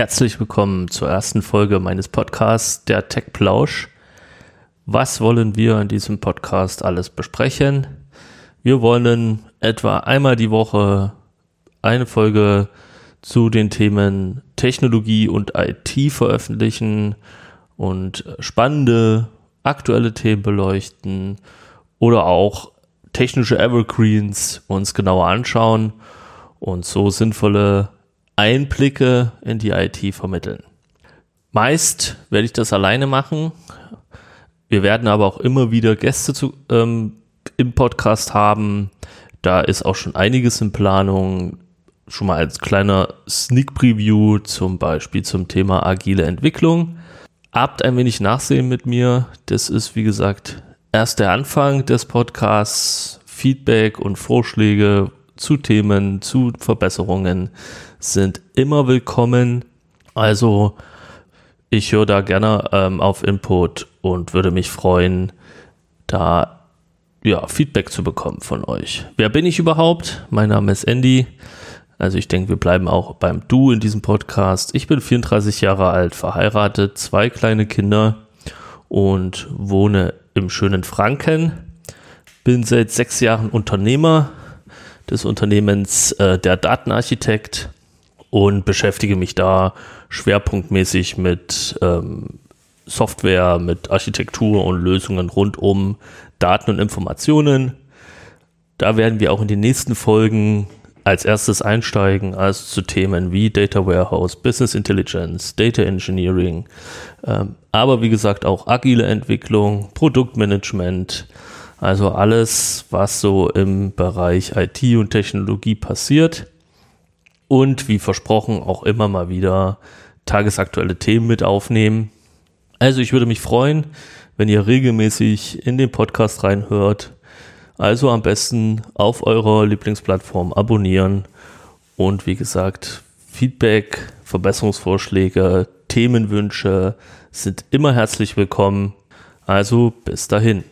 Herzlich willkommen zur ersten Folge meines Podcasts, der Tech Plausch. Was wollen wir in diesem Podcast alles besprechen? Wir wollen etwa einmal die Woche eine Folge zu den Themen Technologie und IT veröffentlichen und spannende aktuelle Themen beleuchten oder auch technische Evergreens uns genauer anschauen und so sinnvolle Einblicke in die IT vermitteln. Meist werde ich das alleine machen. Wir werden aber auch immer wieder Gäste zu, ähm, im Podcast haben. Da ist auch schon einiges in Planung. Schon mal als kleiner Sneak Preview zum Beispiel zum Thema agile Entwicklung. Habt ein wenig Nachsehen mit mir. Das ist, wie gesagt, erst der Anfang des Podcasts. Feedback und Vorschläge zu Themen, zu Verbesserungen sind immer willkommen. Also ich höre da gerne ähm, auf Input und würde mich freuen, da ja, Feedback zu bekommen von euch. Wer bin ich überhaupt? Mein Name ist Andy. Also ich denke, wir bleiben auch beim Du in diesem Podcast. Ich bin 34 Jahre alt, verheiratet, zwei kleine Kinder und wohne im schönen Franken. Bin seit sechs Jahren Unternehmer des Unternehmens äh, der Datenarchitekt und beschäftige mich da schwerpunktmäßig mit ähm, Software, mit Architektur und Lösungen rund um Daten und Informationen. Da werden wir auch in den nächsten Folgen als erstes einsteigen, also zu Themen wie Data Warehouse, Business Intelligence, Data Engineering, ähm, aber wie gesagt auch agile Entwicklung, Produktmanagement, also alles, was so im Bereich IT und Technologie passiert. Und wie versprochen auch immer mal wieder tagesaktuelle Themen mit aufnehmen. Also ich würde mich freuen, wenn ihr regelmäßig in den Podcast reinhört. Also am besten auf eurer Lieblingsplattform abonnieren und wie gesagt, Feedback, Verbesserungsvorschläge, Themenwünsche sind immer herzlich willkommen. Also bis dahin.